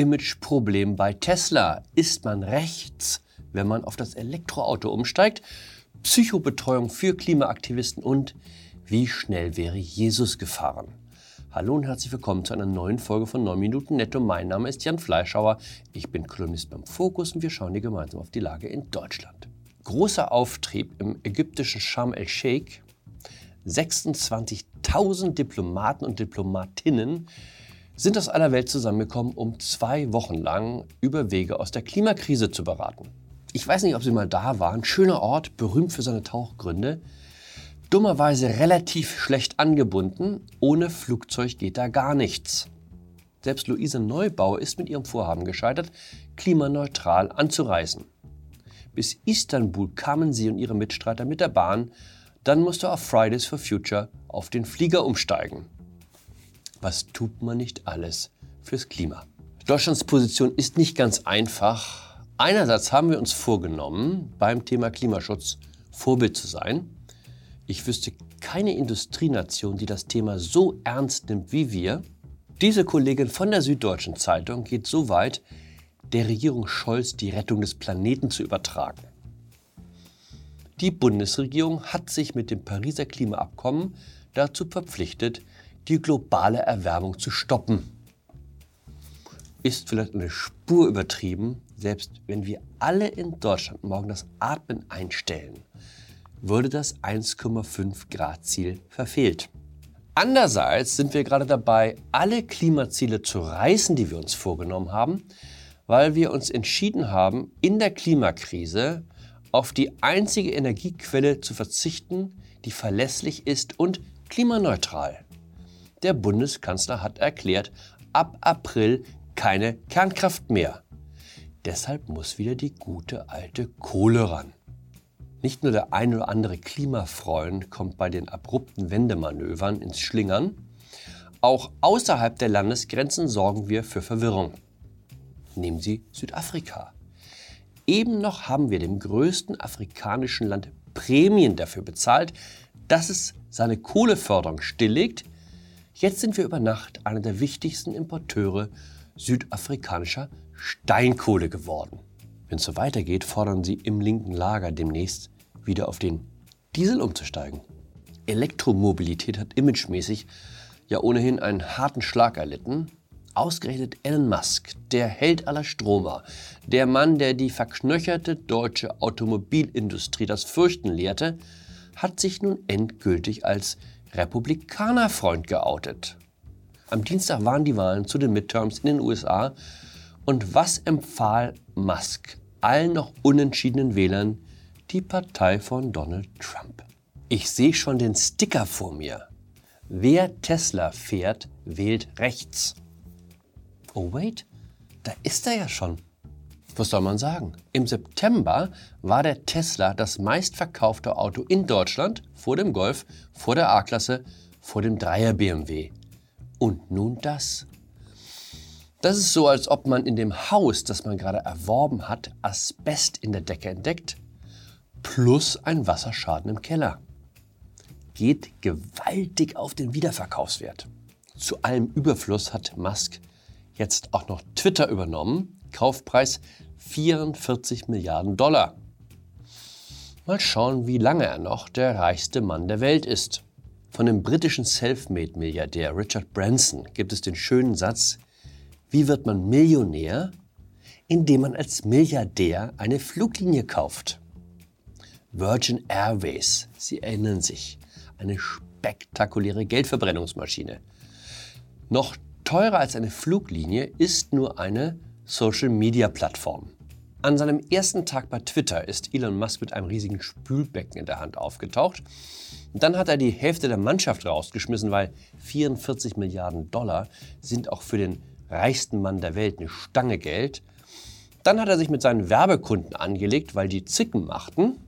Imageproblem bei Tesla. Ist man rechts, wenn man auf das Elektroauto umsteigt? Psychobetreuung für Klimaaktivisten und wie schnell wäre Jesus gefahren? Hallo und herzlich willkommen zu einer neuen Folge von 9 Minuten Netto. Mein Name ist Jan Fleischhauer. Ich bin Kolumnist beim Fokus und wir schauen hier gemeinsam auf die Lage in Deutschland. Großer Auftrieb im ägyptischen Sharm el-Sheikh. 26.000 Diplomaten und Diplomatinnen sind aus aller Welt zusammengekommen, um zwei Wochen lang über Wege aus der Klimakrise zu beraten. Ich weiß nicht, ob Sie mal da waren. Schöner Ort, berühmt für seine Tauchgründe. Dummerweise relativ schlecht angebunden. Ohne Flugzeug geht da gar nichts. Selbst Luise Neubauer ist mit ihrem Vorhaben gescheitert, klimaneutral anzureisen. Bis Istanbul kamen sie und ihre Mitstreiter mit der Bahn. Dann musste auf Fridays for Future auf den Flieger umsteigen. Was tut man nicht alles fürs Klima? Deutschlands Position ist nicht ganz einfach. Einerseits haben wir uns vorgenommen, beim Thema Klimaschutz Vorbild zu sein. Ich wüsste keine Industrienation, die das Thema so ernst nimmt wie wir. Diese Kollegin von der Süddeutschen Zeitung geht so weit, der Regierung Scholz die Rettung des Planeten zu übertragen. Die Bundesregierung hat sich mit dem Pariser Klimaabkommen dazu verpflichtet, die globale Erwärmung zu stoppen. Ist vielleicht eine Spur übertrieben, selbst wenn wir alle in Deutschland morgen das Atmen einstellen, würde das 1,5 Grad Ziel verfehlt. Andererseits sind wir gerade dabei, alle Klimaziele zu reißen, die wir uns vorgenommen haben, weil wir uns entschieden haben, in der Klimakrise auf die einzige Energiequelle zu verzichten, die verlässlich ist und klimaneutral. Der Bundeskanzler hat erklärt, ab April keine Kernkraft mehr. Deshalb muss wieder die gute alte Kohle ran. Nicht nur der ein oder andere Klimafreund kommt bei den abrupten Wendemanövern ins Schlingern, auch außerhalb der Landesgrenzen sorgen wir für Verwirrung. Nehmen Sie Südafrika. Eben noch haben wir dem größten afrikanischen Land Prämien dafür bezahlt, dass es seine Kohleförderung stilllegt, Jetzt sind wir über Nacht einer der wichtigsten Importeure südafrikanischer Steinkohle geworden. Wenn es so weitergeht, fordern sie im linken Lager demnächst wieder auf den Diesel umzusteigen. Elektromobilität hat imagemäßig ja ohnehin einen harten Schlag erlitten. Ausgerechnet Elon Musk, der Held aller Stromer, der Mann, der die verknöcherte deutsche Automobilindustrie das Fürchten lehrte, hat sich nun endgültig als Republikanerfreund geoutet. Am Dienstag waren die Wahlen zu den Midterms in den USA und was empfahl Musk allen noch unentschiedenen Wählern? Die Partei von Donald Trump. Ich sehe schon den Sticker vor mir. Wer Tesla fährt, wählt rechts. Oh wait, da ist er ja schon. Was soll man sagen? Im September war der Tesla das meistverkaufte Auto in Deutschland vor dem Golf, vor der A-Klasse, vor dem Dreier BMW. Und nun das. Das ist so, als ob man in dem Haus, das man gerade erworben hat, Asbest in der Decke entdeckt, plus ein Wasserschaden im Keller. Geht gewaltig auf den Wiederverkaufswert. Zu allem Überfluss hat Musk jetzt auch noch Twitter übernommen. Kaufpreis 44 Milliarden Dollar. Mal schauen, wie lange er noch der reichste Mann der Welt ist. Von dem britischen Selfmade-Milliardär Richard Branson gibt es den schönen Satz, wie wird man Millionär? Indem man als Milliardär eine Fluglinie kauft. Virgin Airways, Sie erinnern sich, eine spektakuläre Geldverbrennungsmaschine. Noch teurer als eine Fluglinie ist nur eine Social-Media-Plattform. An seinem ersten Tag bei Twitter ist Elon Musk mit einem riesigen Spülbecken in der Hand aufgetaucht. Dann hat er die Hälfte der Mannschaft rausgeschmissen, weil 44 Milliarden Dollar sind auch für den reichsten Mann der Welt eine Stange Geld. Dann hat er sich mit seinen Werbekunden angelegt, weil die Zicken machten.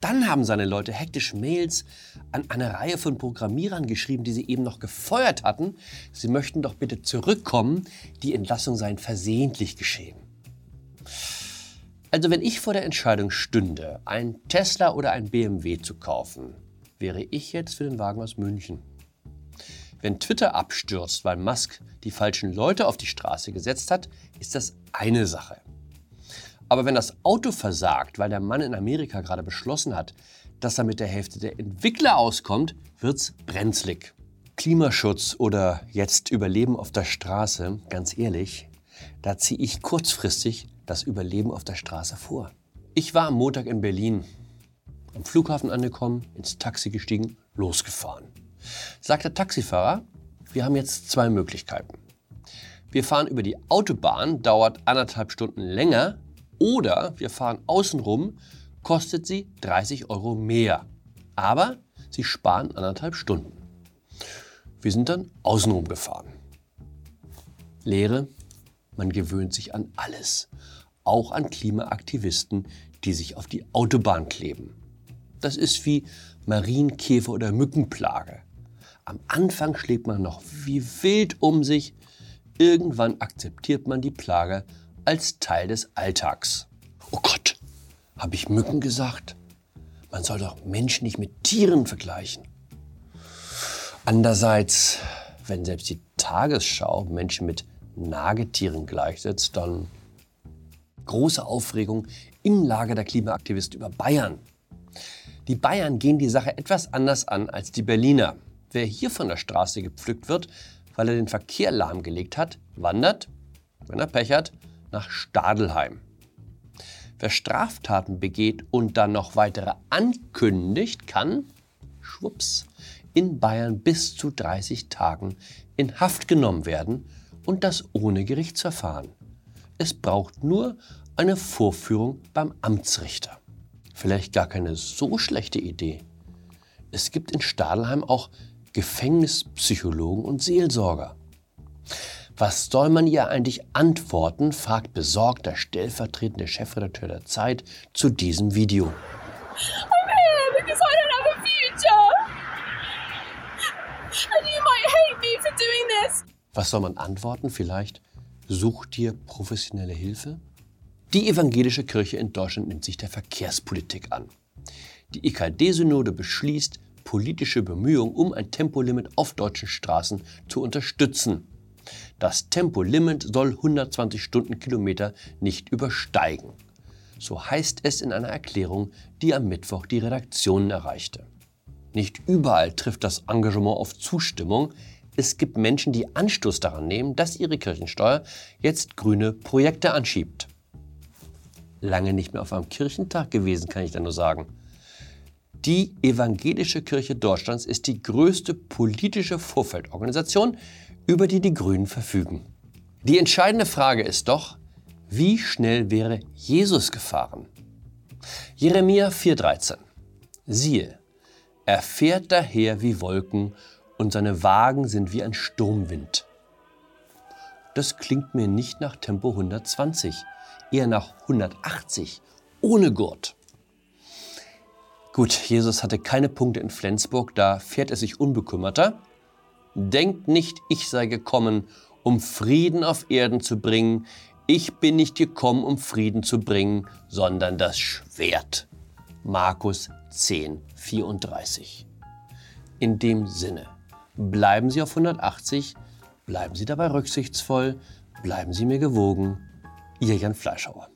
Dann haben seine Leute hektisch Mails an eine Reihe von Programmierern geschrieben, die sie eben noch gefeuert hatten. Sie möchten doch bitte zurückkommen, die Entlassung sei versehentlich geschehen. Also wenn ich vor der Entscheidung stünde, ein Tesla oder ein BMW zu kaufen, wäre ich jetzt für den Wagen aus München. Wenn Twitter abstürzt, weil Musk die falschen Leute auf die Straße gesetzt hat, ist das eine Sache. Aber wenn das Auto versagt, weil der Mann in Amerika gerade beschlossen hat, dass er mit der Hälfte der Entwickler auskommt, wird's brenzlig. Klimaschutz oder jetzt Überleben auf der Straße, ganz ehrlich, da ziehe ich kurzfristig das Überleben auf der Straße vor. Ich war am Montag in Berlin, am Flughafen angekommen, ins Taxi gestiegen, losgefahren. Sagt der Taxifahrer, wir haben jetzt zwei Möglichkeiten. Wir fahren über die Autobahn, dauert anderthalb Stunden länger, oder wir fahren außenrum, kostet sie 30 Euro mehr. Aber sie sparen anderthalb Stunden. Wir sind dann außenrum gefahren. Lehre, man gewöhnt sich an alles, auch an Klimaaktivisten, die sich auf die Autobahn kleben. Das ist wie Marienkäfer oder Mückenplage. Am Anfang schlägt man noch wie wild um sich, irgendwann akzeptiert man die Plage als Teil des Alltags. Oh Gott, habe ich Mücken gesagt? Man soll doch Menschen nicht mit Tieren vergleichen. Andererseits, wenn selbst die Tagesschau Menschen mit Nagetieren gleichsetzt, dann große Aufregung im Lager der Klimaaktivisten über Bayern. Die Bayern gehen die Sache etwas anders an als die Berliner. Wer hier von der Straße gepflückt wird, weil er den Verkehr lahmgelegt hat, wandert, wenn er Pech hat, nach Stadelheim. Wer Straftaten begeht und dann noch weitere ankündigt, kann, schwupps, in Bayern bis zu 30 Tagen in Haft genommen werden und das ohne Gerichtsverfahren. Es braucht nur eine Vorführung beim Amtsrichter. Vielleicht gar keine so schlechte Idee. Es gibt in Stadelheim auch Gefängnispsychologen und Seelsorger. Was soll man ihr eigentlich antworten, fragt besorgt der stellvertretende Chefredakteur der Zeit zu diesem Video. Was soll man antworten? Vielleicht such dir professionelle Hilfe? Die evangelische Kirche in Deutschland nimmt sich der Verkehrspolitik an. Die EKD-Synode beschließt, politische Bemühungen um ein Tempolimit auf deutschen Straßen zu unterstützen. Das Tempolimit soll 120 Stundenkilometer nicht übersteigen. So heißt es in einer Erklärung, die am Mittwoch die Redaktionen erreichte. Nicht überall trifft das Engagement auf Zustimmung. Es gibt Menschen, die Anstoß daran nehmen, dass ihre Kirchensteuer jetzt grüne Projekte anschiebt lange nicht mehr auf einem Kirchentag gewesen, kann ich da nur sagen. Die Evangelische Kirche Deutschlands ist die größte politische Vorfeldorganisation, über die die Grünen verfügen. Die entscheidende Frage ist doch, wie schnell wäre Jesus gefahren? Jeremia 4:13. Siehe, er fährt daher wie Wolken und seine Wagen sind wie ein Sturmwind. Das klingt mir nicht nach Tempo 120 eher nach 180 ohne Gurt. Gut, Jesus hatte keine Punkte in Flensburg, da fährt er sich unbekümmerter. Denkt nicht, ich sei gekommen, um Frieden auf Erden zu bringen. Ich bin nicht gekommen, um Frieden zu bringen, sondern das Schwert. Markus 10, 34. In dem Sinne, bleiben Sie auf 180, bleiben Sie dabei rücksichtsvoll, bleiben Sie mir gewogen. Ihr Jan Fleischhauer.